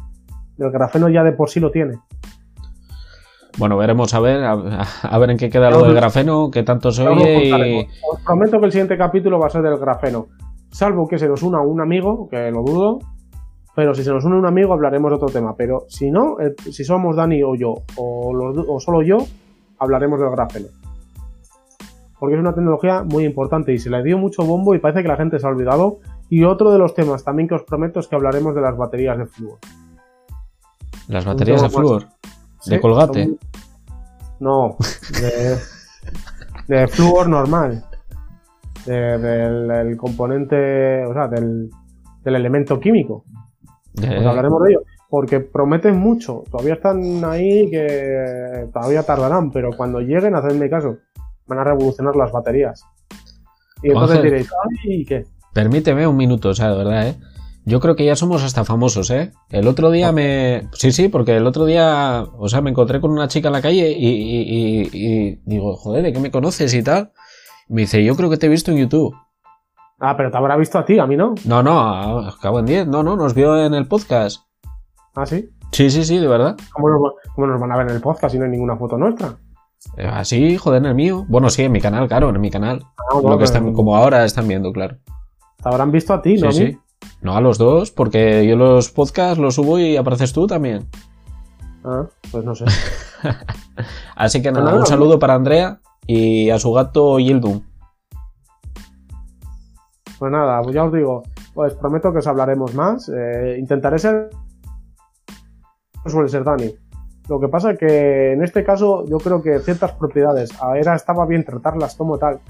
El grafeno ya de por sí lo tiene. Bueno, veremos a ver, a, ver en qué queda lo del grafeno, qué tanto se oye y... Os prometo que el siguiente capítulo va a ser del grafeno. Salvo que se nos una un amigo, que lo dudo, pero si se nos une un amigo hablaremos de otro tema. Pero si no, eh, si somos Dani o yo, o, o solo yo, hablaremos del grafeno. Porque es una tecnología muy importante y se le dio mucho bombo y parece que la gente se ha olvidado. Y otro de los temas también que os prometo es que hablaremos de las baterías de flúor. ¿Las baterías de flúor? ¿De colgate? No, de, de flúor normal. del, componente, o sea, del, elemento químico. Pues hablaremos de ello. Porque prometen mucho. Todavía están ahí que todavía tardarán, pero cuando lleguen, hacedme caso. Van a revolucionar las baterías. Y entonces diréis, ¿y qué? Permíteme un minuto, o sea, de verdad, ¿eh? Yo creo que ya somos hasta famosos, ¿eh? El otro día me... Sí, sí, porque el otro día, o sea, me encontré con una chica en la calle y, digo, joder, ¿de qué me conoces y tal? Me dice, yo creo que te he visto en YouTube. Ah, pero te habrá visto a ti, a mí no. No, no, acabo en 10. No, no, nos vio en el podcast. ¿Ah, sí? Sí, sí, sí, de verdad. ¿Cómo nos, van a ver en el podcast si no hay ninguna foto nuestra? Eh, así, joder, en el mío. Bueno, sí, en mi canal, claro, en mi canal. Ah, Lo que están, como ahora están viendo, claro. Te habrán visto a ti, ¿no? Sí, sí. No, a los dos, porque yo los podcasts los subo y apareces tú también. Ah, pues no sé. <laughs> Así que nada, un saludo para Andrea y a su gato Yildum. Pues nada, pues ya os digo, pues prometo que os hablaremos más. Eh, intentaré ser. suele ser Dani. Lo que pasa es que en este caso yo creo que ciertas propiedades a era estaba bien tratarlas como tal,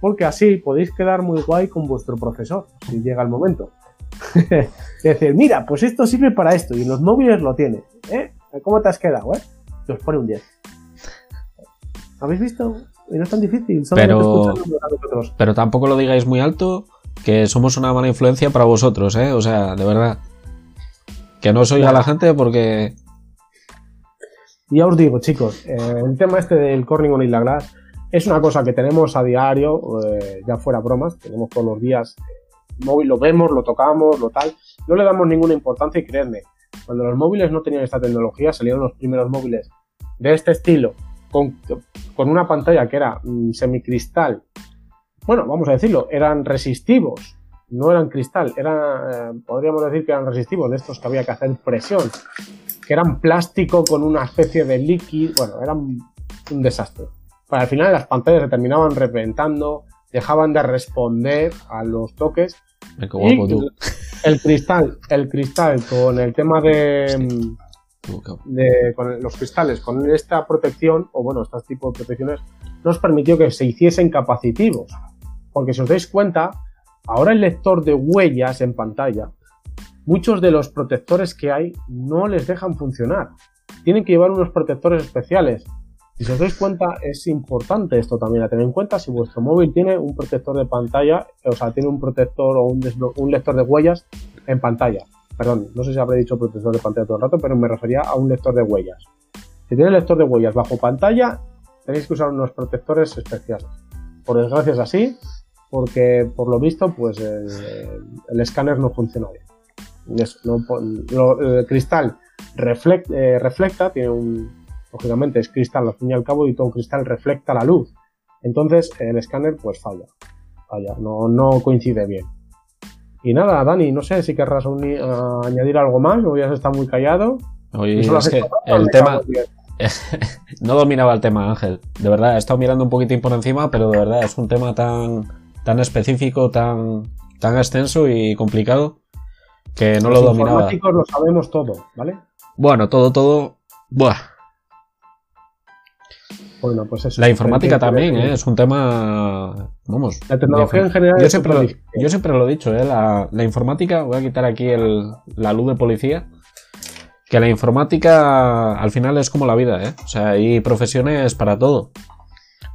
porque así podéis quedar muy guay con vuestro profesor si llega el momento. <laughs> decir, mira, pues esto sirve para esto y en los móviles lo tiene. ¿eh? ¿Cómo te has quedado? Eh? Y os pone un 10. ¿Habéis visto? Y no es tan difícil. Pero, pero tampoco lo digáis muy alto, que somos una mala influencia para vosotros, ¿eh? O sea, de verdad. Que no soy a la gente porque... Y ya os digo, chicos, eh, el tema este del Corning y la Glass es una cosa que tenemos a diario, eh, ya fuera bromas, tenemos todos los días móvil lo vemos, lo tocamos, lo tal, no le damos ninguna importancia y creedme, cuando los móviles no tenían esta tecnología, salieron los primeros móviles de este estilo, con, con una pantalla que era mm, semicristal, bueno, vamos a decirlo, eran resistivos, no eran cristal, era, eh, podríamos decir que eran resistivos, de estos que había que hacer presión, que eran plástico con una especie de líquido, bueno, eran un desastre. Para al final las pantallas se terminaban reventando, dejaban de responder a los toques. El cristal, el cristal con el tema de, de con los cristales, con esta protección, o bueno, este tipo de protecciones, nos permitió que se hiciesen capacitivos. Porque si os dais cuenta, ahora el lector de huellas en pantalla, muchos de los protectores que hay no les dejan funcionar. Tienen que llevar unos protectores especiales si os dais cuenta, es importante esto también a tener en cuenta. Si vuestro móvil tiene un protector de pantalla, o sea, tiene un protector o un, lector de huellas en pantalla. Perdón, no sé si habré dicho protector de pantalla todo el rato, pero me refería a un lector de huellas. Si tienes lector de huellas bajo pantalla, tenéis que usar unos protectores especiales. Por desgracia es así, porque por lo visto, pues el, el escáner no funciona bien. el cristal eh, reflecta, tiene un, lógicamente es cristal al fin y al cabo y todo cristal reflecta la luz. Entonces el escáner pues falla, falla, no, no coincide bien. Y nada, Dani, no sé si querrás añadir algo más o ya se está muy callado. Oye, es que el tema... <laughs> no dominaba el tema, Ángel. De verdad, he estado mirando un poquitín por encima, pero de verdad es un tema tan, tan específico, tan, tan extenso y complicado que no lo dominaba. Los lo sabemos todo, ¿vale? Bueno, todo, todo. Buah. Bueno, pues eso. La informática también, ¿eh? es un tema. Vamos. La tecnología en general. Yo siempre, lo, yo siempre lo he dicho, ¿eh? la, la, informática. Voy a quitar aquí el, la luz de policía. Que la informática al final es como la vida, ¿eh? O sea, hay profesiones para todo.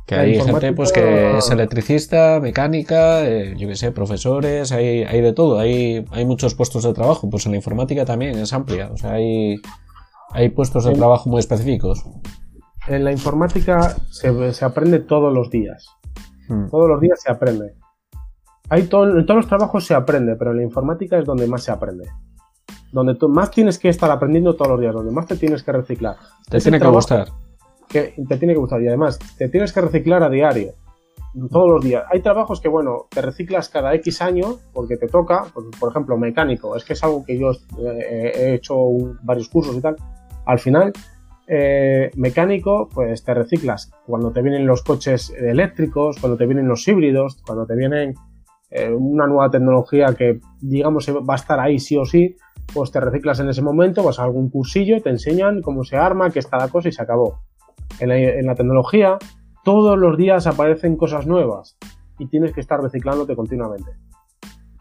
Que hay gente pues que es electricista, mecánica, eh, yo qué sé, profesores, hay, hay de todo, hay, hay muchos puestos de trabajo. Pues en la informática también es amplia, o sea, hay, hay puestos de trabajo muy específicos. En la informática se, se aprende todos los días. Hmm. Todos los días se aprende. Hay en todos los trabajos se aprende, pero en la informática es donde más se aprende. Donde tú más tienes que estar aprendiendo todos los días, donde más te tienes que reciclar. Te tiene que gustar que te tiene que gustar y además te tienes que reciclar a diario, todos los días. Hay trabajos que, bueno, te reciclas cada X años porque te toca, por, ejemplo, mecánico, es que es algo que yo eh, he hecho varios cursos y tal. Al final, eh, mecánico, pues te reciclas cuando te vienen los coches eléctricos, cuando te vienen los híbridos, cuando te vienen eh, una nueva tecnología que, digamos, va a estar ahí sí o sí, pues te reciclas en ese momento, vas a algún cursillo, te enseñan cómo se arma, qué está la cosa y se acabó en la, tecnología, todos los días aparecen cosas nuevas y tienes que estar reciclándote continuamente.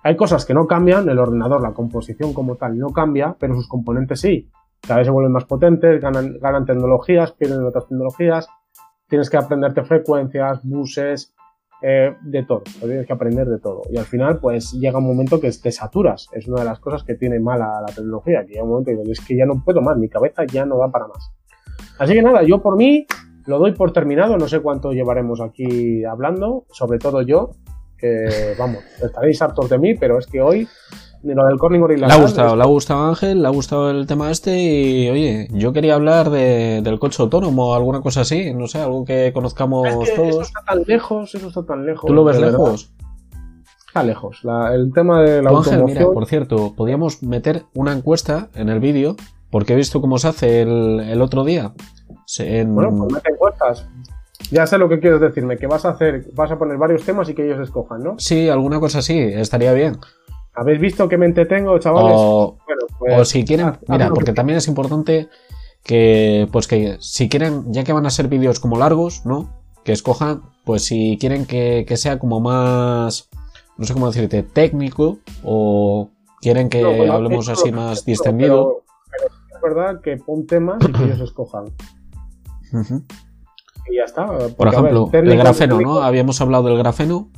Hay cosas que no cambian, el ordenador, la composición como tal no cambia, pero sus componentes sí. Cada vez se vuelven más potentes, ganan, tecnologías, pierden otras tecnologías, tienes que aprenderte frecuencias, buses, eh, de todo, tienes que aprender de todo. Y al final, pues llega un momento que te saturas. Es una de las cosas que tiene mala la tecnología, que llega un momento que es que ya no puedo más, mi cabeza ya no va para más. Así que nada, yo por mí lo doy por terminado. No sé cuánto llevaremos aquí hablando, sobre todo yo, que vamos, estaréis hartos de mí, pero es que hoy lo del Corning Gorilla. Le ha gustado, le ha gustado Ángel, le ha gustado el tema este y oye, yo quería hablar del coche autónomo o alguna cosa así, no sé, algo que conozcamos todos. Eso está tan lejos, eso está tan lejos. ¿Tú lo ves lejos? Está lejos. el tema de la Ángel, mira, por cierto, podríamos meter una encuesta en el vídeo porque he visto cómo se hace el, otro día. Bueno, pues mete encuestas. Ya sé lo que quieres decirme, que vas a hacer, vas a poner varios temas y que ellos escojan, ¿no? Sí, alguna cosa así, estaría bien. ¿Habéis visto qué mente tengo, chavales? O, pues, si quieren, mira, porque también es importante que, pues que si quieren, ya que van a ser vídeos como largos, ¿no? Que escojan, pues si quieren que, sea como más, no sé cómo decirte, técnico o quieren que hablemos así más distendido verdad que pon temas y que ellos escojan. Y ya está. Por ejemplo, el grafeno, ¿no? Habíamos hablado del grafeno.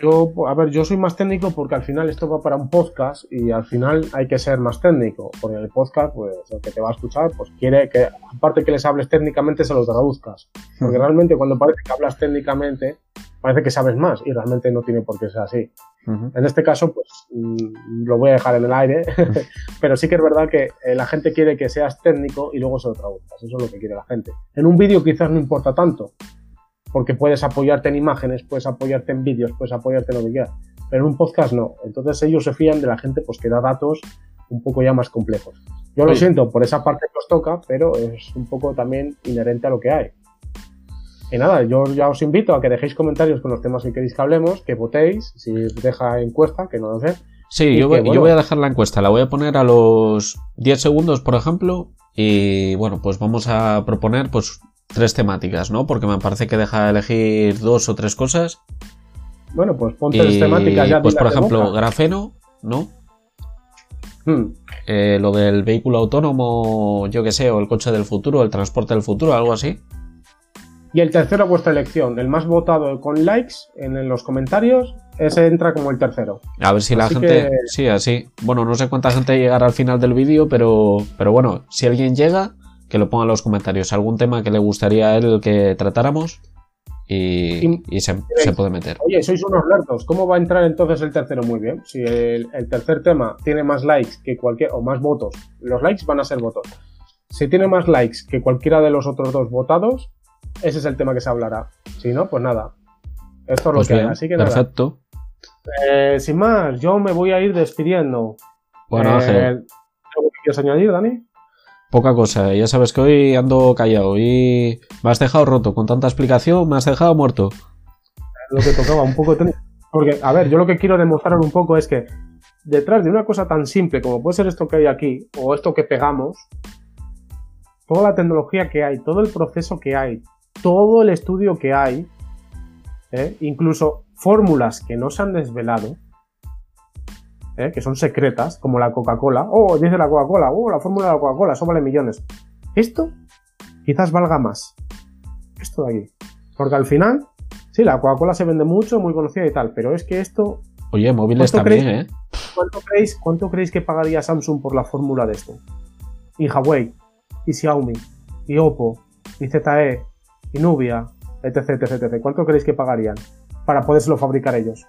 Yo, a ver, yo soy más técnico porque al final esto va para un podcast y al final hay que ser más técnico. Porque el podcast, pues el que te va a escuchar, pues quiere que, aparte que les hables técnicamente, se lo traduzcas. Porque realmente cuando parece que hablas técnicamente, parece que sabes más y realmente no tiene por qué ser así. En este caso, pues mm, lo voy a dejar en el aire, <laughs> pero sí que es verdad que eh, la gente quiere que seas técnico y luego se lo traduzcas. Eso es lo que quiere la gente. En un vídeo quizás no importa tanto, porque puedes apoyarte en imágenes, puedes apoyarte en vídeos, puedes apoyarte en lo que quieras. Pero en un podcast no. Entonces ellos se fían de la gente pues que da datos un poco ya más complejos. Yo lo siento por esa parte que os toca, pero es un poco también inherente a lo que hay. Y nada, yo ya os invito a que dejéis comentarios con los temas que queréis que hablemos, que votéis, si deja encuesta, que no lo sé. Sí, yo voy, yo voy, a dejar la encuesta, la voy a poner a los 10 segundos, por ejemplo, y bueno, pues vamos a proponer pues tres temáticas, ¿no? Porque me parece que deja elegir dos o tres cosas. Bueno, pues ponte tres temáticas ya. Pues por ejemplo, grafeno, ¿no? Hmm. Eh, lo del vehículo autónomo, yo que sé, o el coche del futuro, el transporte del futuro, algo así. Y el tercero, vuestra elección. El más votado con likes en, los comentarios, ese entra como el tercero. A ver si la gente. Sí, así. Bueno, no sé cuánta gente llegará al final del vídeo, pero, pero bueno, si alguien llega, que lo ponga en los comentarios. ¿Algún tema que le gustaría a él que tratáramos? Y, Y- y se, se puede meter. Oye, sois unos lerdos. ¿Cómo va a entrar entonces el tercero? Muy bien. Si el, el tercer tema tiene más likes que cualquier. o más votos. Los likes van a ser votos. Si tiene más likes que cualquiera de los otros dos votados, ese es el tema que se hablará. Si no, pues nada. Esto es lo Pues que hay. Así que nada. perfecto. Eh, sin más, yo me voy a ir despidiendo. Bueno, Eh, Ángel, ¿Algo que quieras añadir, Dani? poca cosa. Ya sabes que hoy ando callado y me has dejado roto. Con tanta explicación me has dejado muerto. lo que tocaba, un poco. Porque, a ver, yo lo que quiero demostrar un poco es que detrás de una cosa tan simple como puede ser esto que hay aquí, o esto que pegamos, toda la tecnología que hay, todo el proceso que hay, todo el estudio que hay, ¿eh? incluso fórmulas que no se han desvelado, ¿eh? que son secretas, como la Coca-Cola. Oh, dice la Coca-Cola, oh, la fórmula de la Coca-Cola, eso vale millones. Esto quizás valga más. Esto de aquí. Porque al final, sí, la Coca-Cola se vende mucho, muy conocida y tal, pero es que esto, Oye, móviles ¿Cuánto también, creéis? ¿eh? ¿cuánto creéis, cuánto creéis que pagaría Samsung por la fórmula de esto? Y Huawei, y Xiaomi, y Oppo, y ZTE, y Nubia, etc, etc, etc. ¿Cuánto creéis que pagarían para podérselo fabricar ellos?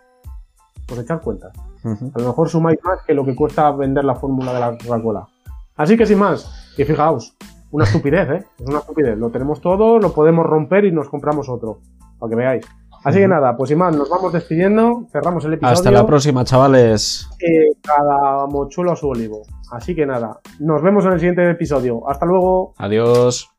Pues echar cuenta. Ujú. A lo mejor sumáis más que lo que cuesta vender la fórmula de la Coca-Cola. Así que sin más, y fijaos, una estupidez, ¿eh? Es una estupidez. Lo tenemos todo, lo podemos romper y nos compramos otro. Para que veáis. Así que nada, pues sin más, nos vamos despidiendo, cerramos el episodio. Hasta la próxima, chavales. Eh, cada mochuelo a su olivo. Así que nada, nos vemos en el siguiente episodio. Hasta luego. Adiós.